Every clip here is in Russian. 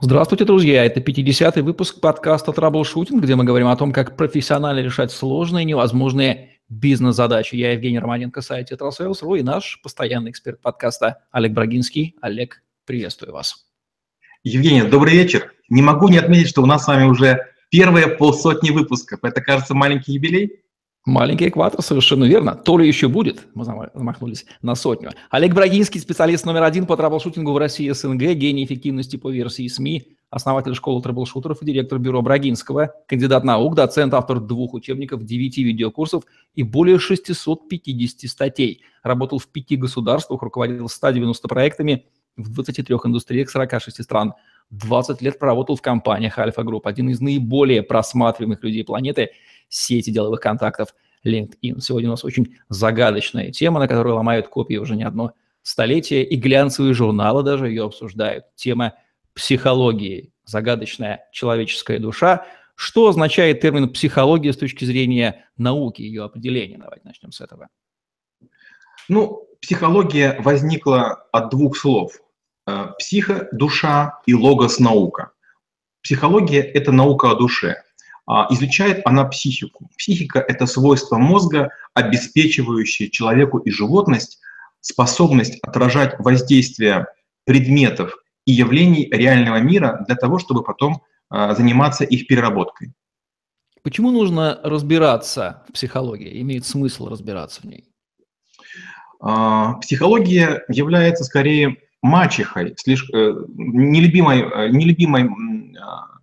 Здравствуйте, друзья! Это 50-й выпуск подкаста «Траблшутинг», где мы говорим о том, как профессионально решать сложные, невозможные бизнес-задачи. Я Евгений Романенко, сайт «Tetrasales.ru» и наш постоянный эксперт подкаста Олег Брагинский. Олег, приветствую вас. Евгений, добрый вечер. Не могу не отметить, что у нас с вами уже первые полсотни выпусков. Это, кажется, маленький юбилей? Маленький экватор, совершенно верно. То ли еще будет, мы замахнулись на сотню. Олег Брагинский, специалист номер один по траблшутингу в России СНГ, гений эффективности по версии СМИ, основатель школы траблшутеров и директор бюро Брагинского, кандидат наук, доцент, автор двух учебников, девяти видеокурсов и более 650 статей. Работал в пяти государствах, руководил 190 проектами в 23 индустриях 46 стран. 20 лет проработал в компаниях Альфа Групп, один из наиболее просматриваемых людей планеты – сети деловых контактов LinkedIn. Сегодня у нас очень загадочная тема, на которую ломают копии уже не одно столетие, и глянцевые журналы даже ее обсуждают. Тема психологии, загадочная человеческая душа. Что означает термин психология с точки зрения науки, ее определения? Давайте начнем с этого. Ну, психология возникла от двух слов. Э, психо – душа и логос – наука. Психология – это наука о душе. А, изучает она психику. Психика – это свойство мозга, обеспечивающее человеку и животность способность отражать воздействие предметов и явлений реального мира для того, чтобы потом а, заниматься их переработкой. Почему нужно разбираться в психологии? Имеет смысл разбираться в ней? А, психология является скорее мачехой, слишком, э, нелюбимой, э, нелюбимой,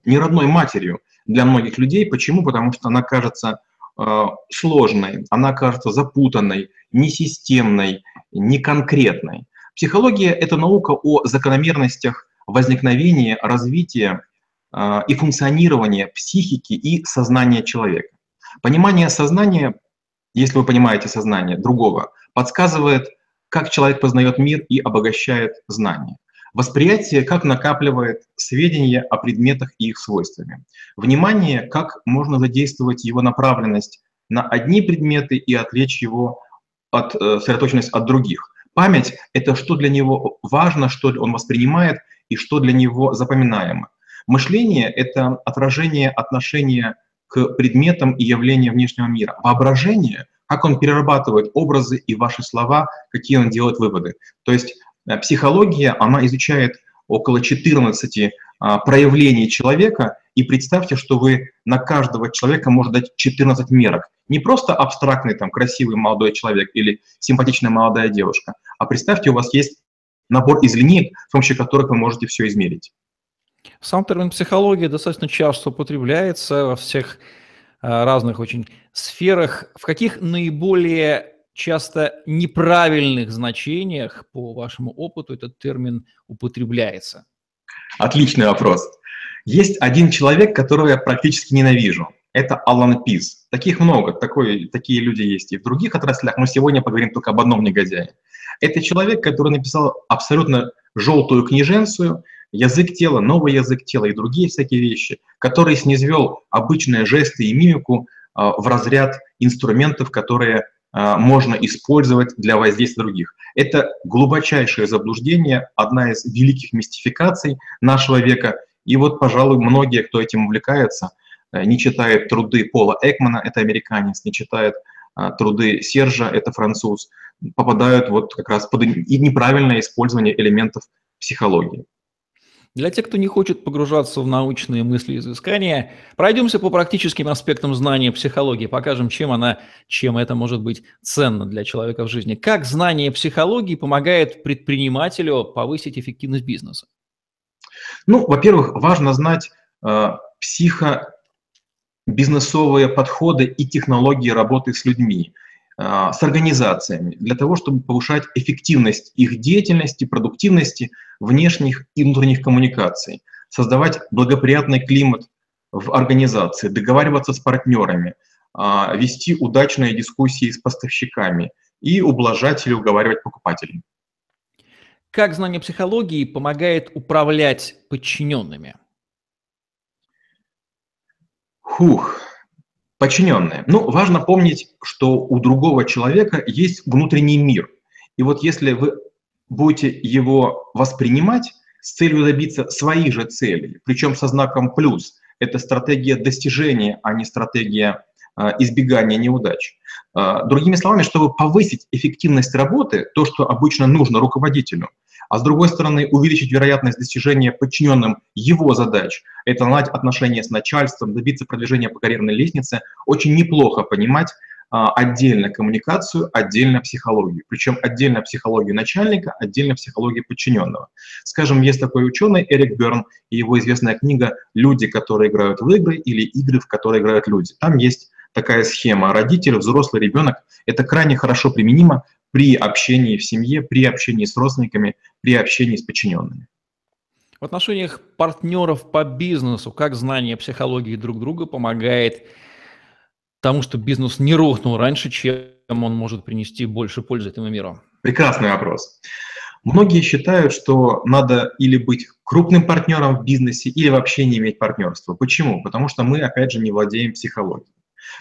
неродной матерью для многих людей. Почему? Потому что она кажется э, сложной, она кажется запутанной, несистемной, неконкретной. Психология – это наука о закономерностях возникновения, развития э, и функционирования психики и сознания человека. Понимание сознания, если вы понимаете сознание другого, подсказывает, как человек познает мир и обогащает знания. Восприятие как накапливает сведения о предметах и их свойствами. Внимание, как можно задействовать его направленность на одни предметы и отвлечь его от э, сосредоточенность от других. Память — это что для него важно, что он воспринимает и что для него запоминаемо. Мышление — это отражение отношения к предметам и явлениям внешнего мира. Воображение — как он перерабатывает образы и ваши слова, какие он делает выводы. То есть психология, она изучает около 14 а, проявлений человека, и представьте, что вы на каждого человека можете дать 14 мерок. Не просто абстрактный, там, красивый молодой человек или симпатичная молодая девушка, а представьте, у вас есть набор из линеек, с помощью которых вы можете все измерить. Сам термин психология достаточно часто употребляется во всех а, разных очень сферах. В каких наиболее часто неправильных значениях, по вашему опыту, этот термин употребляется? Отличный вопрос. Есть один человек, которого я практически ненавижу. Это Алан Пис. Таких много, такой, такие люди есть и в других отраслях, но сегодня поговорим только об одном негодяе. Это человек, который написал абсолютно желтую книженцию, язык тела, новый язык тела и другие всякие вещи, который снизвел обычные жесты и мимику э, в разряд инструментов, которые а, можно использовать для воздействия других. Это глубочайшее заблуждение, одна из великих мистификаций нашего века. И вот, пожалуй, многие, кто этим увлекается, э, не читают труды Пола Экмана, это американец, не читают а, труды Сержа, это француз, попадают вот как раз под неправильное использование элементов психологии. Для тех, кто не хочет погружаться в научные мысли и изыскания, пройдемся по практическим аспектам знания психологии, покажем, чем она, чем это может быть ценно для человека в жизни. Как знание психологии помогает предпринимателю повысить эффективность бизнеса? Ну, во-первых, важно знать э, психо-бизнесовые подходы и технологии работы с людьми. А, с организациями для того, чтобы повышать эффективность их деятельности, продуктивности внешних и внутренних коммуникаций, создавать благоприятный климат в организации, договариваться с партнерами, а, вести удачные дискуссии с поставщиками и ублажать или уговаривать покупателей. Как знание психологии помогает управлять подчиненными? Хух, Подчиненные. Ну, важно помнить, что у другого человека есть внутренний мир. И вот если вы будете его воспринимать с целью добиться своих же целей, причем со знаком плюс. Это стратегия достижения, а не стратегия избегания неудач. А, другими словами, чтобы повысить эффективность работы, то, что обычно нужно руководителю, а с другой стороны увеличить вероятность достижения подчиненным его задач, это наладить отношения с начальством, добиться продвижения по карьерной лестнице, очень неплохо понимать, а, отдельно коммуникацию, отдельно психологию. Причем отдельно психологию начальника, отдельно психологию подчиненного. Скажем, есть такой ученый Эрик Берн и его известная книга «Люди, которые играют в игры» или «Игры, в которые играют люди». Там есть такая схема. Родитель, взрослый ребенок – это крайне хорошо применимо при общении в семье, при общении с родственниками, при общении с подчиненными. В отношениях партнеров по бизнесу, как знание психологии друг друга помогает тому, что бизнес не рухнул раньше, чем он может принести больше пользы этому миру? Прекрасный вопрос. Многие считают, что надо или быть крупным партнером в бизнесе, или вообще не иметь партнерства. Почему? Потому что мы, опять же, не владеем психологией.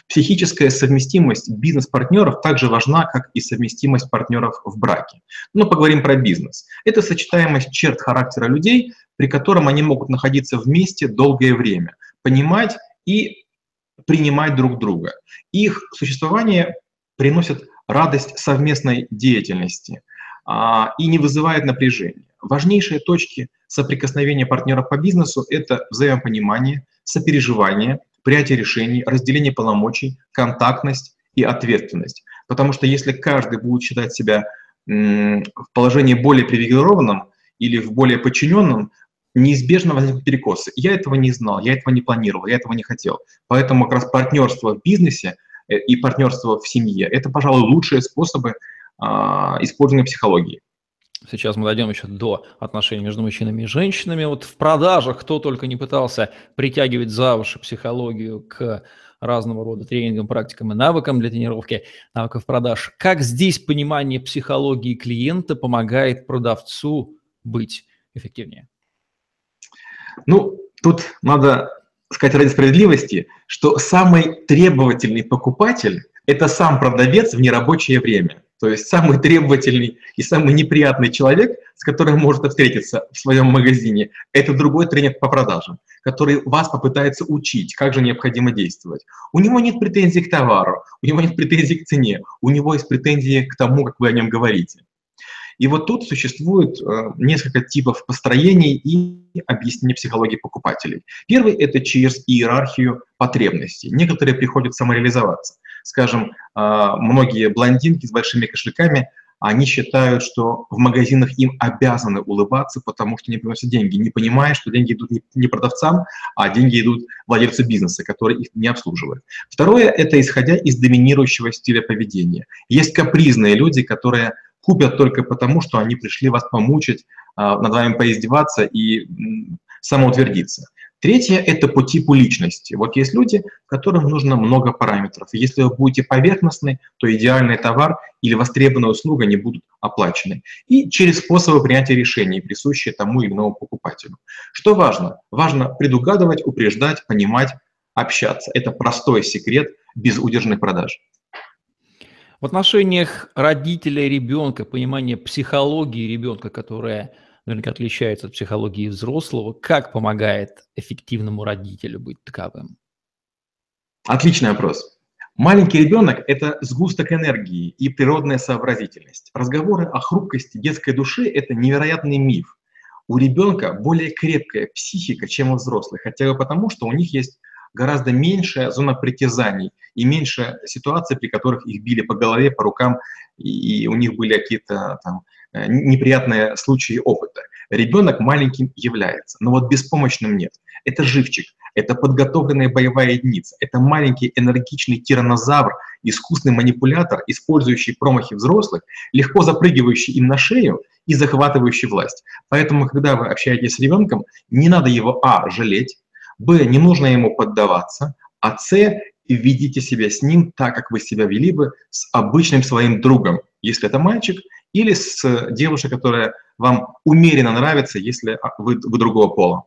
Психическая совместимость бизнес-партнеров также важна, как и совместимость партнеров в браке. Но поговорим про бизнес. Это сочетаемость черт характера людей, при котором они могут находиться вместе долгое время, понимать и принимать друг друга. Их существование приносит радость совместной деятельности а, и не вызывает напряжения. Важнейшие точки соприкосновения партнеров по бизнесу – это взаимопонимание, сопереживание, принятие решений, разделение полномочий, контактность и ответственность. Потому что если каждый будет считать себя в положении более привилегированным или в более подчиненном, неизбежно возникнут перекосы. Я этого не знал, я этого не планировал, я этого не хотел. Поэтому как раз партнерство в бизнесе э, и партнерство в семье – это, пожалуй, лучшие способы а, использования психологии. Сейчас мы дойдем еще до отношений между мужчинами и женщинами. Вот в продажах кто только не пытался притягивать за уши психологию к разного рода тренингам, практикам и навыкам для тренировки навыков продаж. Как здесь понимание психологии клиента помогает продавцу быть эффективнее? Ну, тут надо сказать ради справедливости, что самый требовательный покупатель – это сам продавец в нерабочее время. То есть самый требовательный и самый неприятный человек, с которым может встретиться в своем магазине, это другой тренер по продажам, который вас попытается учить, как же необходимо действовать. У него нет претензий к товару, у него нет претензий к цене, у него есть претензии к тому, как вы о нем говорите. И вот тут существует э, несколько типов построений и объяснения психологии покупателей. Первый – это через иерархию потребностей. Некоторые приходят самореализоваться. Скажем, э, многие блондинки с большими кошельками они считают, что в магазинах им обязаны улыбаться, потому что не приносят деньги, не понимая, что деньги идут не продавцам, а деньги идут владельцу бизнеса, который их не обслуживает. Второе – это исходя из доминирующего стиля поведения. Есть капризные люди, которые купят только потому, что они пришли вас помучить, а, над вами поиздеваться и самоутвердиться. Третье – это по типу личности. Вот есть люди, которым нужно много параметров. Если вы будете поверхностны, то идеальный товар или востребованная услуга не будут оплачены. И через способы принятия решений, присущие тому или иному покупателю. Что важно? Важно предугадывать, упреждать, понимать, общаться. Это простой секрет безудержных продаж. В отношениях родителя и ребенка, понимание психологии ребенка, которая наверняка отличается от психологии взрослого, как помогает эффективному родителю быть таковым? Отличный вопрос. Маленький ребенок – это сгусток энергии и природная сообразительность. Разговоры о хрупкости детской души – это невероятный миф. У ребенка более крепкая психика, чем у взрослых, хотя бы потому, что у них есть гораздо меньшая зона притязаний и меньше ситуаций, при которых их били по голове, по рукам, и, у них были какие-то там э, неприятные случаи опыта. Ребенок маленьким является, но вот беспомощным нет. Это живчик, это подготовленная боевая единица, это маленький энергичный тиранозавр, искусный манипулятор, использующий промахи взрослых, легко запрыгивающий им на шею и захватывающий власть. Поэтому, когда вы общаетесь с ребенком, не надо его, а, жалеть, Б, не нужно ему поддаваться, а С, ведите себя с ним так, как вы себя вели бы с обычным своим другом, если это мальчик, или с девушкой, которая вам умеренно нравится, если вы, вы другого пола.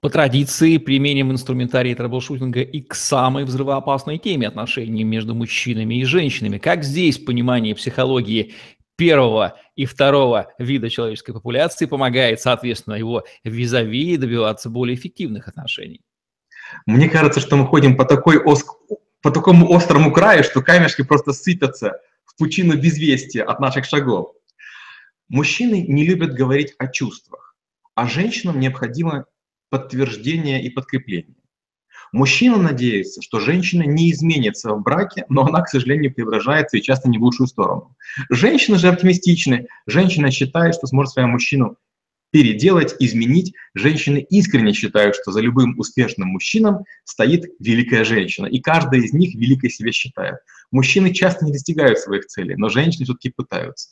По традиции применим инструментарий траблшутинга и к самой взрывоопасной теме отношений между мужчинами и женщинами. Как здесь понимание психологии первого и второго вида человеческой популяции, помогает, соответственно, его визави добиваться более эффективных отношений. Мне кажется, что мы ходим по, такой ос... по такому острому краю, что камешки просто сыпятся в пучину безвестия от наших шагов. Мужчины не любят говорить о чувствах, а женщинам необходимо подтверждение и подкрепление. Мужчина надеется, что женщина не изменится в браке, но она, к сожалению, преображается и часто не в лучшую сторону. Женщины же оптимистичны. Женщина считает, что сможет своего мужчину переделать, изменить. Женщины искренне считают, что за любым успешным мужчином стоит великая женщина, и каждая из них великой себя считает. Мужчины часто не достигают своих целей, но женщины все-таки пытаются.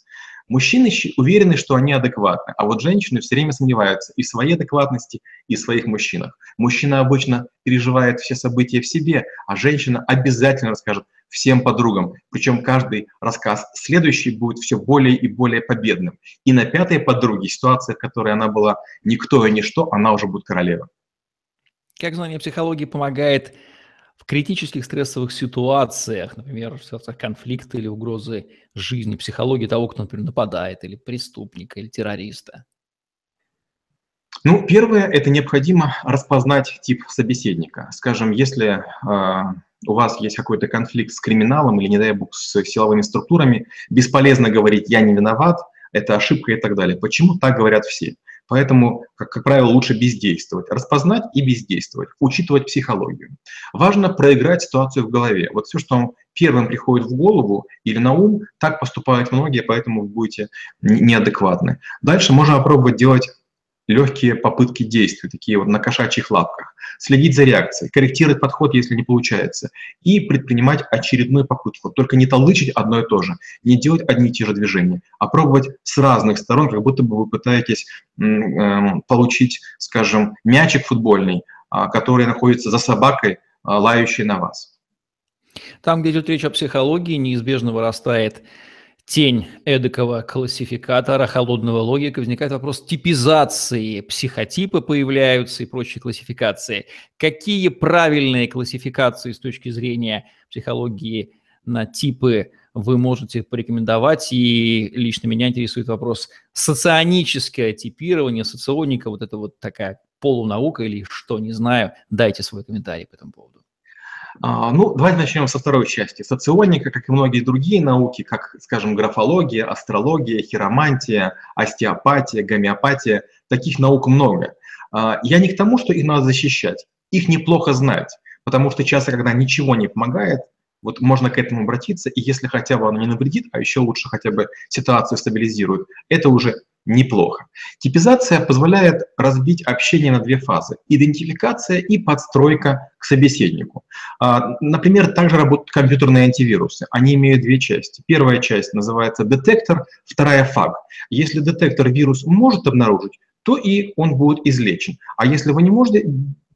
Мужчины уверены, что они адекватны, а вот женщины все время сомневаются и в своей адекватности, и в своих мужчинах. Мужчина обычно переживает все события в себе, а женщина обязательно расскажет всем подругам. Причем каждый рассказ следующий будет все более и более победным. И на пятой подруге, ситуация, в которой она была никто и ничто, она уже будет королева. Как знание психологии помогает в критических стрессовых ситуациях, например, в ситуациях конфликта или угрозы жизни, психологии того, кто, например, нападает, или преступника, или террориста? Ну, первое, это необходимо распознать тип собеседника. Скажем, если э, у вас есть какой-то конфликт с криминалом или, не дай бог, с силовыми структурами, бесполезно говорить «я не виноват», это ошибка и так далее. Почему так говорят все? Поэтому, как, как правило, лучше бездействовать. Распознать и бездействовать, учитывать психологию. Важно проиграть ситуацию в голове. Вот все, что вам первым приходит в голову или на ум, так поступают многие, поэтому вы будете неадекватны. Дальше можно попробовать делать легкие попытки действий, такие вот на кошачьих лапках, следить за реакцией, корректировать подход, если не получается, и предпринимать очередную попытку. Только не толдычить одно и то же, не делать одни и те же движения, а пробовать с разных сторон, как будто бы вы пытаетесь э, получить, скажем, мячик футбольный, э, который находится за собакой, э, лающей на вас. Там, где идет речь о психологии, неизбежно вырастает тень эдакого классификатора, холодного логика, возникает вопрос типизации, психотипы появляются и прочие классификации. Какие правильные классификации с точки зрения психологии на типы вы можете порекомендовать? И лично меня интересует вопрос соционическое типирование, соционика, вот это вот такая полунаука или что, не знаю. Дайте свой комментарий по этому поводу. А, ну, давайте начнем со второй части. Соционика, как и многие другие науки, как, скажем, графология, астрология, хиромантия, остеопатия, гомеопатия, таких наук много. А, я не к тому, что их надо защищать. Их неплохо знать, потому что часто, когда ничего не помогает, вот можно к этому обратиться, и если хотя бы оно не навредит, а еще лучше хотя бы ситуацию стабилизирует, это уже неплохо. Типизация позволяет разбить общение на две фазы – идентификация и подстройка к собеседнику. А, например, также работают компьютерные антивирусы. Они имеют две части. Первая часть называется детектор, вторая – фаг. Если детектор вирус может обнаружить, то и он будет излечен. А если вы не можете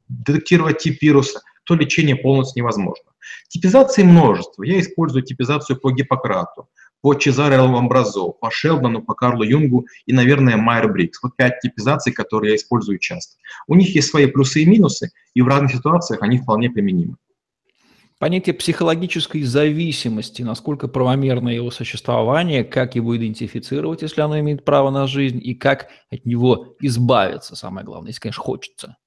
детектировать тип вируса, то лечение полностью невозможно. Типизации множество. Я использую типизацию по Гиппократу по Чезаре Ламбразо, по Шелдону, по Карлу Юнгу и, наверное, Майер Брикс. Вот пять типизаций, которые я использую часто. У них есть свои плюсы и минусы, и в разных ситуациях они вполне применимы. Понятие психологической зависимости, насколько правомерно его существование, как его идентифицировать, если оно имеет право на жизнь, и как от него избавиться, самое главное, если, конечно, хочется.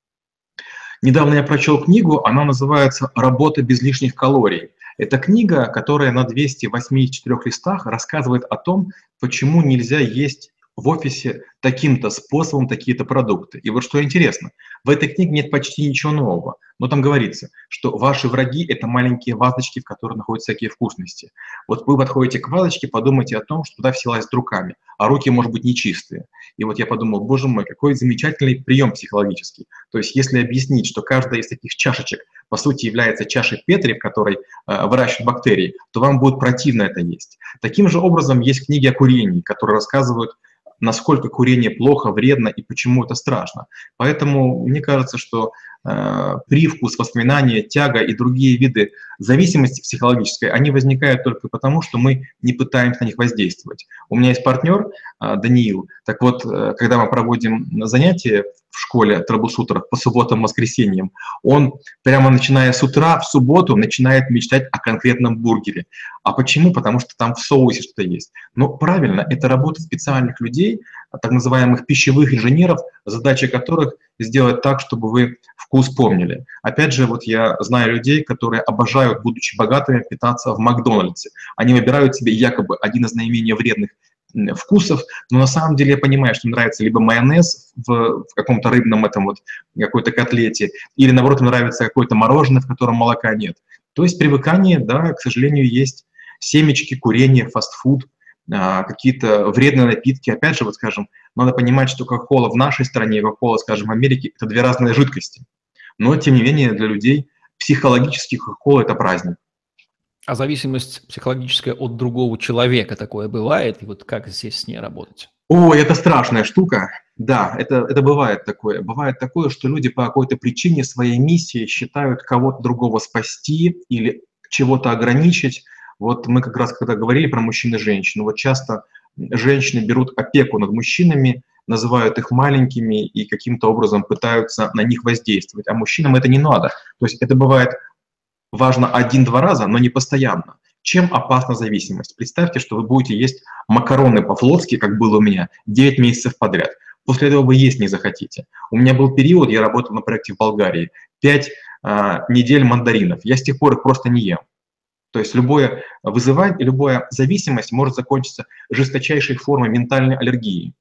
Недавно я прочел книгу, она называется «Работа без лишних калорий». Это книга, которая на 284 листах рассказывает о том, почему нельзя есть в офисе таким-то способом такие-то продукты. И вот что интересно, в этой книге нет почти ничего нового, но там говорится, что ваши враги – это маленькие вазочки, в которых находятся всякие вкусности. Вот вы подходите к вазочке, подумайте о том, что туда все лазят руками, а руки, может быть, нечистые. И вот я подумал, боже мой, какой замечательный прием психологический. То есть если объяснить, что каждая из таких чашечек, по сути, является чашей Петри, в которой э, выращивают бактерии, то вам будет противно это есть. Таким же образом есть книги о курении, которые рассказывают насколько курение плохо, вредно и почему это страшно. Поэтому мне кажется, что привкус, воспоминания, тяга и другие виды зависимости психологической, они возникают только потому, что мы не пытаемся на них воздействовать. У меня есть партнер э, Даниил, так вот, э, когда мы проводим занятия в школе трабусутеров по субботам, воскресеньям, он прямо начиная с утра в субботу начинает мечтать о конкретном бургере. А почему? Потому что там в соусе что-то есть. Но правильно, это работа специальных людей, так называемых пищевых инженеров, задача которых сделать так, чтобы вы вкус помнили. Опять же, вот я знаю людей, которые обожают, будучи богатыми, питаться в Макдональдсе. Они выбирают себе якобы один из наименее вредных вкусов, но на самом деле я понимаю, что нравится либо майонез в, в каком-то рыбном этом вот какой-то котлете, или наоборот нравится какое-то мороженое, в котором молока нет. То есть привыкание, да, к сожалению, есть семечки, курение, фастфуд, какие-то вредные напитки. Опять же, вот скажем, надо понимать, что Кока-Кола в нашей стране и Кока-Кола, скажем, в Америке – это две разные жидкости. Но, тем не менее, для людей психологически Кока-Кола – это праздник. А зависимость психологическая от другого человека такое бывает? И вот как здесь с ней работать? Ой, это страшная штука. Да, это, это бывает такое. Бывает такое, что люди по какой-то причине своей миссии считают кого-то другого спасти или чего-то ограничить. Вот мы как раз когда говорили про мужчин и женщин, вот часто женщины берут опеку над мужчинами, называют их маленькими и каким-то образом пытаются на них воздействовать. А мужчинам это не надо. То есть это бывает важно один-два раза, но не постоянно. Чем опасна зависимость? Представьте, что вы будете есть макароны по-флотски, как было у меня, 9 месяцев подряд. После этого вы есть не захотите. У меня был период, я работал на проекте в Болгарии, 5 э, а, недель мандаринов. Я с тех пор их просто не ем. То есть любое вызывание, любая зависимость может закончиться жесточайшей формой ментальной аллергии.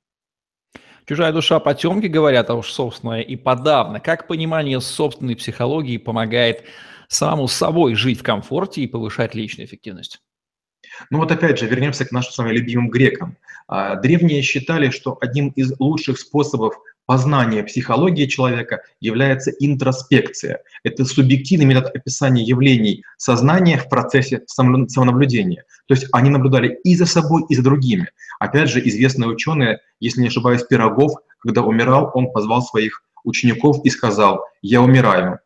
Чужая душа потемки, говорят, а уж собственная и подавно. Как понимание собственной психологии помогает самому собой жить в комфорте и повышать личную эффективность? Ну вот опять же, вернемся к нашим с вами любимым грекам. А, древние считали, что одним из лучших способов познания психологии человека является интроспекция. Это субъективный метод описания явлений сознания в процессе самонаблюдения. То есть они наблюдали и за собой, и за другими. Опять же, известный ученый, если не ошибаюсь, Пирогов, когда умирал, он позвал своих учеников и сказал, я умираю,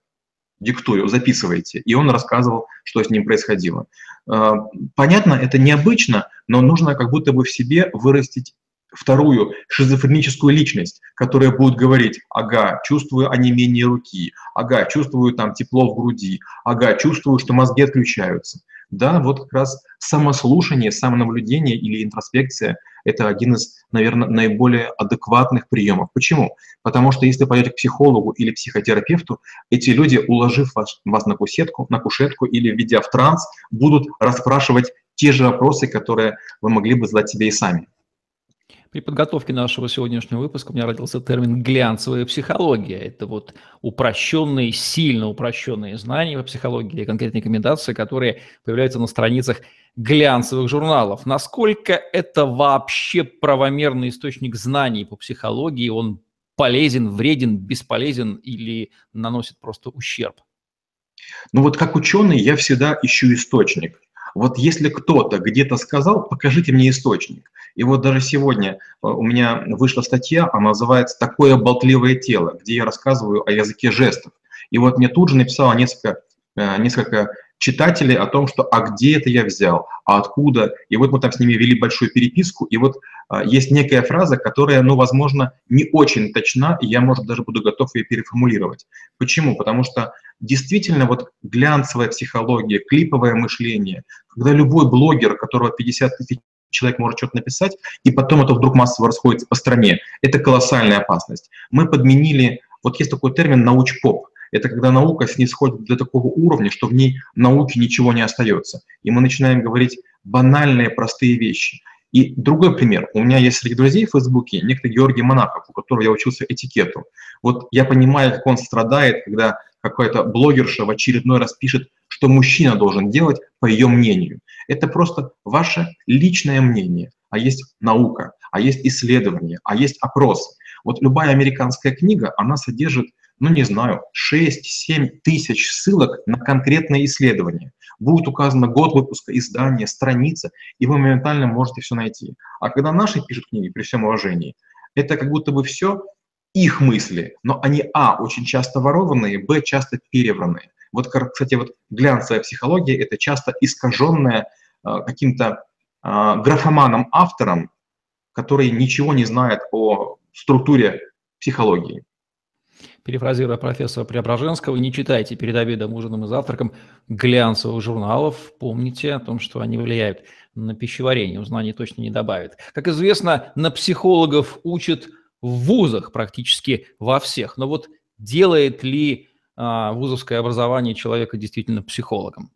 диктую, записывайте. И он рассказывал, что с ним происходило. А, понятно, это необычно, но нужно как будто бы в себе вырастить вторую шизофреническую личность, которая будет говорить, ага, чувствую онемение руки, ага, чувствую там тепло в груди, ага, чувствую, что мозги отключаются. Да, вот как раз самослушание, самонаблюдение или интроспекция – это один из, наверное, наиболее адекватных приемов. Почему? Потому что если пойдете к психологу или психотерапевту, эти люди, уложив вас, вас на кушетку, на кушетку или введя в транс, будут расспрашивать те же вопросы, которые вы могли бы задать себе и сами. При подготовке нашего сегодняшнего выпуска у меня родился термин «глянцевая психология». Это вот упрощенные, сильно упрощенные знания по психологии или конкретные рекомендации, которые появляются на страницах глянцевых журналов. Насколько это вообще правомерный источник знаний по психологии? Он полезен, вреден, бесполезен или наносит просто ущерб? Ну вот как ученый я всегда ищу источник. Вот если кто-то где-то сказал, покажите мне источник. И вот даже сегодня э, у меня вышла статья, она называется «Такое болтливое тело», где я рассказываю о языке жестов. И вот мне тут же написало несколько, э, несколько читателей о том, что «а где это я взял?», «а откуда?». И вот мы там с ними вели большую переписку, и вот а, есть некая фраза, которая, ну, возможно, не очень точна, и я, может, даже буду готов ее переформулировать. Почему? Потому что действительно вот глянцевая психология, клиповое мышление, когда любой блогер, которого 50 тысяч человек может что-то написать, и потом это вдруг массово расходится по стране. Это колоссальная опасность. Мы подменили, вот есть такой термин «научпоп», это когда наука снисходит до такого уровня, что в ней науки ничего не остается. И мы начинаем говорить банальные, простые вещи. И другой пример. У меня есть среди друзей в Фейсбуке некто Георгий Монаков, у которого я учился этикету. Вот я понимаю, как он страдает, когда какая-то блогерша в очередной раз пишет, что мужчина должен делать по ее мнению. Это просто ваше личное мнение. А есть наука, а есть исследование, а есть опрос. Вот любая американская книга, она содержит ну не знаю, 6-7 тысяч ссылок на конкретные исследования. Будет указано год выпуска, издание, страница, и вы моментально можете все найти. А когда наши пишут книги, при всем уважении, это как будто бы все их мысли, но они, а, очень часто ворованные, б, часто перевранные. Вот, кстати, вот глянцевая психология – это часто искаженная э, каким-то э, графоманом-автором, который ничего не знает о структуре психологии. Перефразируя профессора Преображенского, не читайте перед обедом, ужином и завтраком глянцевых журналов. Помните о том, что они влияют на пищеварение. Узнание точно не добавит. Как известно, на психологов учат в вузах практически во всех. Но вот делает ли а, вузовское образование человека действительно психологом?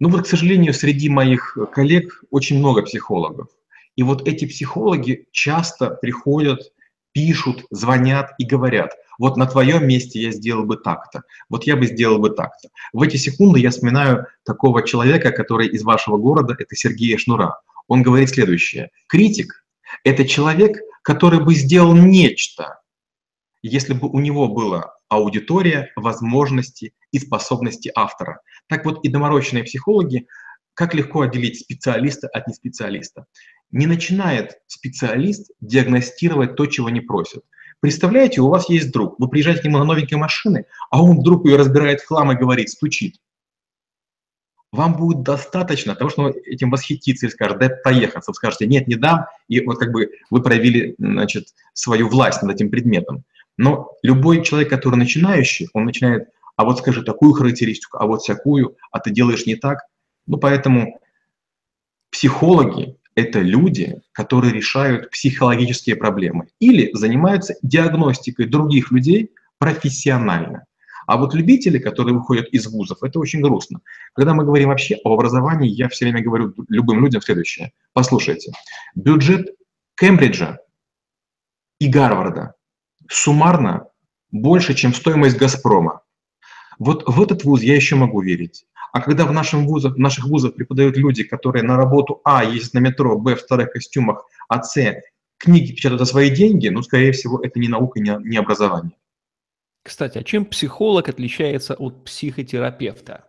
Ну вот, к сожалению, среди моих коллег очень много психологов. И вот эти психологи часто приходят, пишут, звонят и говорят, вот на твоем месте я сделал бы так-то, вот я бы сделал бы так-то. В эти секунды я вспоминаю такого человека, который из вашего города, это Сергей Шнура. Он говорит следующее. Критик – это человек, который бы сделал нечто, если бы у него была аудитория, возможности и способности автора. Так вот и доморощенные психологи, как легко отделить специалиста от неспециалиста не начинает специалист диагностировать то, чего не просят. Представляете, у вас есть друг, вы приезжаете к нему на новенькой машины, а он вдруг ее разбирает в хлам и говорит, стучит. Вам будет достаточно того, что он этим восхитится и скажет, дай проехаться. Вы скажете, нет, не дам, и вот как бы вы проявили значит, свою власть над этим предметом. Но любой человек, который начинающий, он начинает, а вот скажи такую характеристику, а вот всякую, а ты делаешь не так. Ну, поэтому психологи это люди, которые решают психологические проблемы или занимаются диагностикой других людей профессионально. А вот любители, которые выходят из вузов, это очень грустно. Когда мы говорим вообще об образовании, я все время говорю любым людям следующее. Послушайте, бюджет Кембриджа и Гарварда суммарно больше, чем стоимость Газпрома. Вот в этот вуз я еще могу верить. А когда в, нашем вузах, в наших вузах преподают люди, которые на работу А ездят на метро, Б в старых костюмах, а С книги печатают за свои деньги, ну, скорее всего, это не наука, не, не образование. Кстати, а чем психолог отличается от психотерапевта?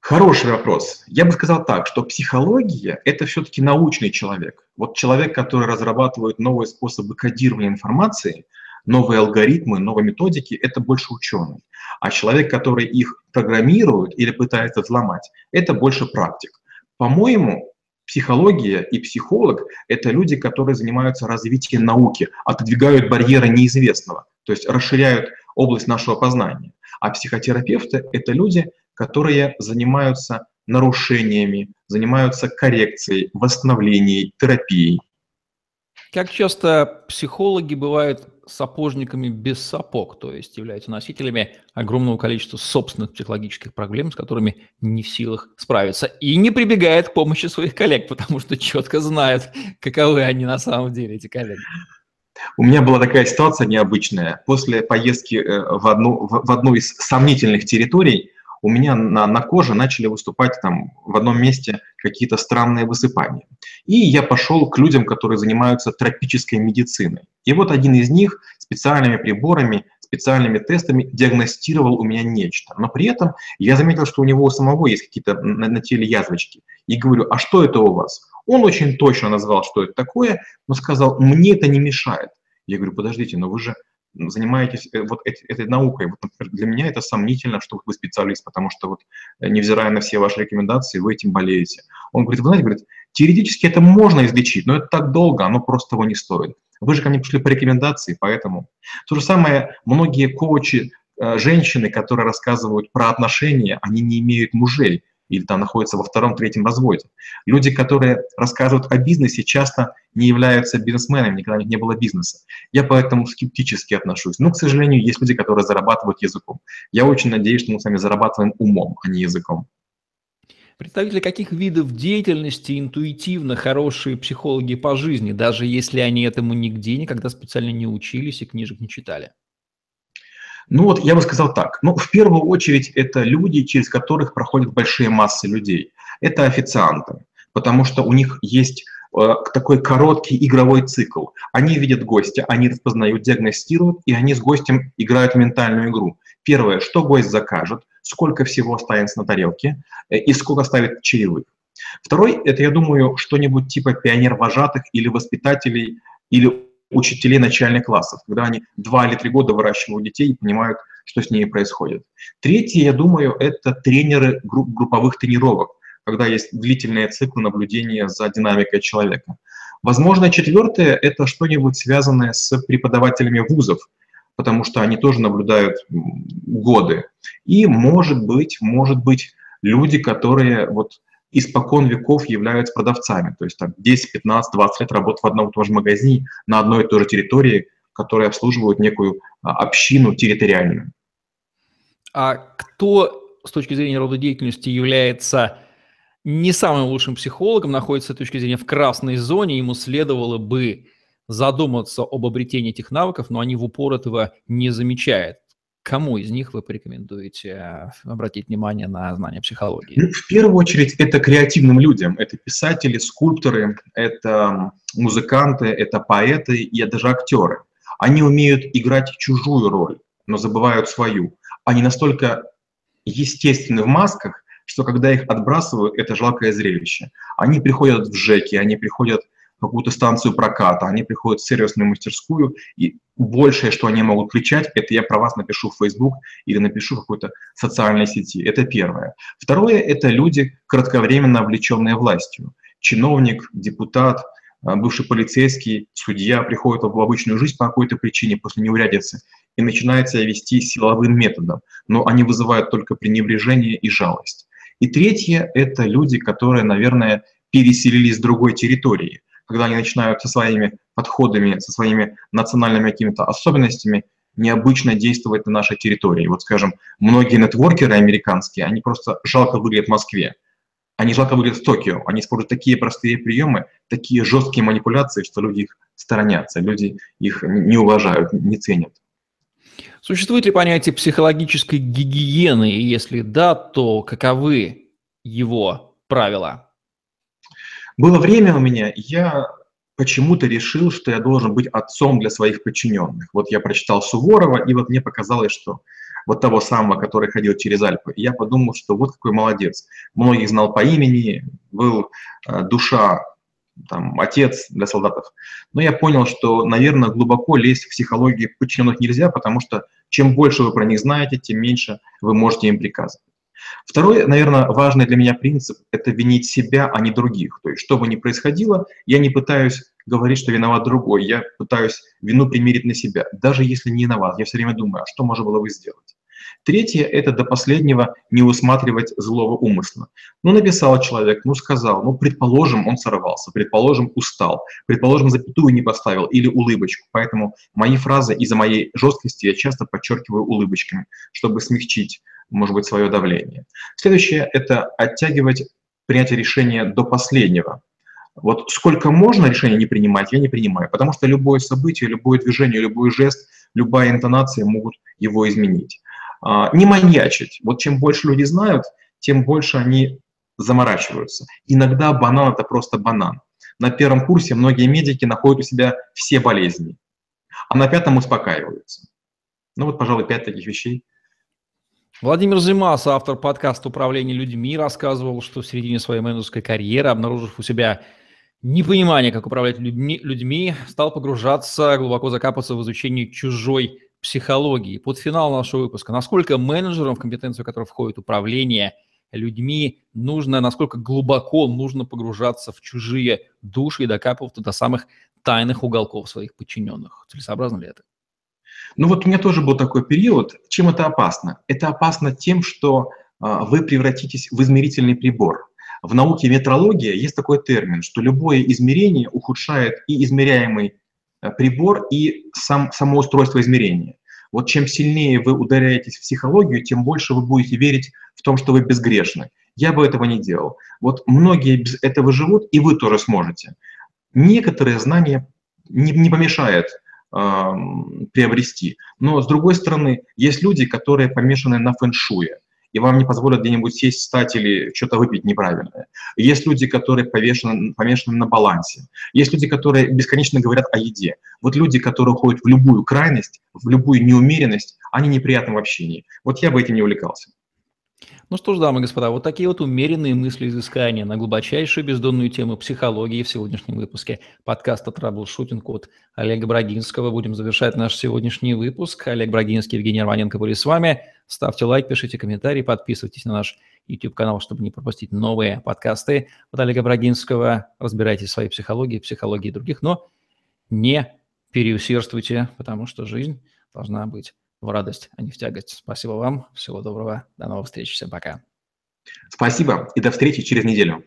Хороший вопрос. Я бы сказал так, что психология – это все-таки научный человек. Вот человек, который разрабатывает новые способы кодирования информации – новые алгоритмы, новые методики – это больше ученый. А человек, который их программирует или пытается взломать, это больше практик. По-моему, психология и психолог – это люди, которые занимаются развитием науки, отодвигают барьеры неизвестного, то есть расширяют область нашего познания. А психотерапевты – это люди, которые занимаются нарушениями, занимаются коррекцией, восстановлением, терапией. Как часто психологи бывают сапожниками без сапог, то есть являются носителями огромного количества собственных психологических проблем, с которыми не в силах справиться, и не прибегает к помощи своих коллег, потому что четко знают, каковы они на самом деле, эти коллеги. У меня была такая ситуация необычная. После поездки э, в одну, в одну из сомнительных территорий у меня на, на коже начали выступать там в одном месте какие-то странные высыпания. И я пошел к людям, которые занимаются тропической медициной. И вот один из них специальными приборами, специальными тестами диагностировал у меня нечто. Но при этом я заметил, что у него у самого есть какие-то на, на теле язвочки. И говорю, а что это у вас? Он очень точно назвал, что это такое, но сказал, мне это не мешает. Я говорю, подождите, но вы же занимаетесь э, вот этой, наукой. Вот, например, для меня это сомнительно, что вы специалист, потому что вот, э, невзирая на все ваши рекомендации, вы этим болеете. Он говорит, вы знаете, говорит, теоретически это можно излечить, но это так долго, оно просто того не стоит. Вы же ко мне пришли по рекомендации, поэтому. То же самое, многие коучи, э, женщины, которые рассказывают про отношения, они не имеют мужей или там находятся во втором-третьем разводе. Люди, которые рассказывают о бизнесе, часто не являются бизнесменами, никогда у них не было бизнеса. Я поэтому скептически отношусь. Но, к сожалению, есть люди, которые зарабатывают языком. Я очень надеюсь, что мы с вами зарабатываем умом, а не языком. Представители каких видов деятельности интуитивно хорошие психологи по жизни, даже если они этому нигде никогда специально не учились и книжек не читали? Ну вот я бы сказал так. Ну, в первую очередь, это люди, через которых проходят большие массы людей. Это официанты, потому что у них есть э, такой короткий игровой цикл. Они видят гостя, они распознают, диагностируют, и они с гостем играют в ментальную игру. Первое, что гость закажет, сколько всего останется на тарелке э, и сколько ставит чаевых. Второй, это, я думаю, что-нибудь типа пионер-вожатых или воспитателей, или учителей начальных классов, когда они два или три года выращивают детей и понимают, что с ними происходит. Третье, я думаю, это тренеры групп, групповых тренировок, когда есть длительные циклы наблюдения за динамикой человека. Возможно, четвертое – это что-нибудь связанное с преподавателями вузов, потому что они тоже наблюдают годы. И, может быть, может быть, люди, которые вот испокон веков являются продавцами, то есть там 10, 15, 20 лет работают в одном и том же магазине на одной и той же территории, которые обслуживают некую а, общину территориальную. А кто с точки зрения рода деятельности является не самым лучшим психологом, находится с точки зрения в красной зоне, ему следовало бы задуматься об обретении этих навыков, но они в упор этого не замечают. Кому из них вы порекомендуете э, обратить внимание на знание психологии? Ну, в первую очередь, это креативным людям. Это писатели, скульпторы, это музыканты, это поэты и даже актеры. Они умеют играть чужую роль, но забывают свою. Они настолько естественны в масках, что когда их отбрасывают, это жалкое зрелище. Они приходят в ЖЭКи, они приходят какую-то станцию проката, они приходят в сервисную мастерскую, и большее, что они могут кричать, это я про вас напишу в Facebook или напишу в какой-то социальной сети. Это первое. Второе – это люди, кратковременно облеченные властью. Чиновник, депутат, а, бывший полицейский, судья приходит в обычную жизнь по какой-то причине после неурядицы и начинает себя вести силовым методом, но они вызывают только пренебрежение и жалость. И третье – это люди, которые, наверное, переселились с другой территории когда они начинают со своими подходами, со своими национальными какими-то особенностями необычно действовать на нашей территории. Вот, скажем, многие нетворкеры американские, они просто жалко выглядят в Москве. Они жалко выглядят в Токио. Они используют такие простые приемы, такие жесткие манипуляции, что люди их сторонятся, люди их не уважают, не ценят. Существует ли понятие психологической гигиены? И если да, то каковы его правила? Было время у меня, я почему-то решил, что я должен быть отцом для своих подчиненных. Вот я прочитал Суворова, и вот мне показалось, что вот того самого, который ходил через Альпы. Я подумал, что вот какой молодец. Многих знал по имени, был э, душа, там, отец для солдатов. Но я понял, что, наверное, глубоко лезть в психологию подчиненных нельзя, потому что чем больше вы про них знаете, тем меньше вы можете им приказывать. Второй, наверное, важный для меня принцип – это винить себя, а не других. То есть, что бы ни происходило, я не пытаюсь говорить, что виноват другой, я пытаюсь вину примерить на себя, даже если не виноват. Я все время думаю, а что можно было бы сделать? Третье – это до последнего не усматривать злого умысла. Ну, написал человек, ну, сказал, ну, предположим, он сорвался, предположим, устал, предположим, запятую не поставил или улыбочку. Поэтому мои фразы из-за моей жесткости я часто подчеркиваю улыбочками, чтобы смягчить может быть, свое давление. Следующее – это оттягивать принятие решения до последнего. Вот сколько можно решения не принимать, я не принимаю, потому что любое событие, любое движение, любой жест, любая интонация могут его изменить. А, не маньячить. Вот чем больше люди знают, тем больше они заморачиваются. Иногда банан – это просто банан. На первом курсе многие медики находят у себя все болезни, а на пятом успокаиваются. Ну вот, пожалуй, пять таких вещей – Владимир Зимас, автор подкаста «Управление людьми», рассказывал, что в середине своей менеджерской карьеры, обнаружив у себя непонимание, как управлять людьми, людьми, стал погружаться, глубоко закапываться в изучение чужой психологии. Под финал нашего выпуска. Насколько менеджерам, в компетенцию которых входит управление людьми, нужно, насколько глубоко нужно погружаться в чужие души и докапываться до самых тайных уголков своих подчиненных. Целесообразно ли это? Ну вот у меня тоже был такой период. Чем это опасно? Это опасно тем, что а, вы превратитесь в измерительный прибор. В науке метрология есть такой термин, что любое измерение ухудшает и измеряемый а, прибор, и сам, само устройство измерения. Вот чем сильнее вы ударяетесь в психологию, тем больше вы будете верить в том, что вы безгрешны. Я бы этого не делал. Вот многие без этого живут, и вы тоже сможете. Некоторые знания не, не помешает приобрести. Но, с другой стороны, есть люди, которые помешаны на фэншуе, и вам не позволят где-нибудь сесть, встать или что-то выпить неправильное. Есть люди, которые повешены, помешаны на балансе. Есть люди, которые бесконечно говорят о еде. Вот люди, которые уходят в любую крайность, в любую неумеренность, они неприятны в общении. Вот я бы этим не увлекался. Ну что ж, дамы и господа, вот такие вот умеренные мысли изыскания на глубочайшую бездонную тему психологии в сегодняшнем выпуске подкаста «Траблшутинг» от Олега Брагинского. Будем завершать наш сегодняшний выпуск. Олег Брагинский, Евгений Арманенко были с вами. Ставьте лайк, пишите комментарии, подписывайтесь на наш YouTube-канал, чтобы не пропустить новые подкасты от Олега Брагинского. Разбирайтесь в своей психологии, психологии других, но не переусердствуйте, потому что жизнь должна быть в радость, а не в тягость. Спасибо вам, всего доброго, до новых встреч, всем пока. Спасибо и до встречи через неделю.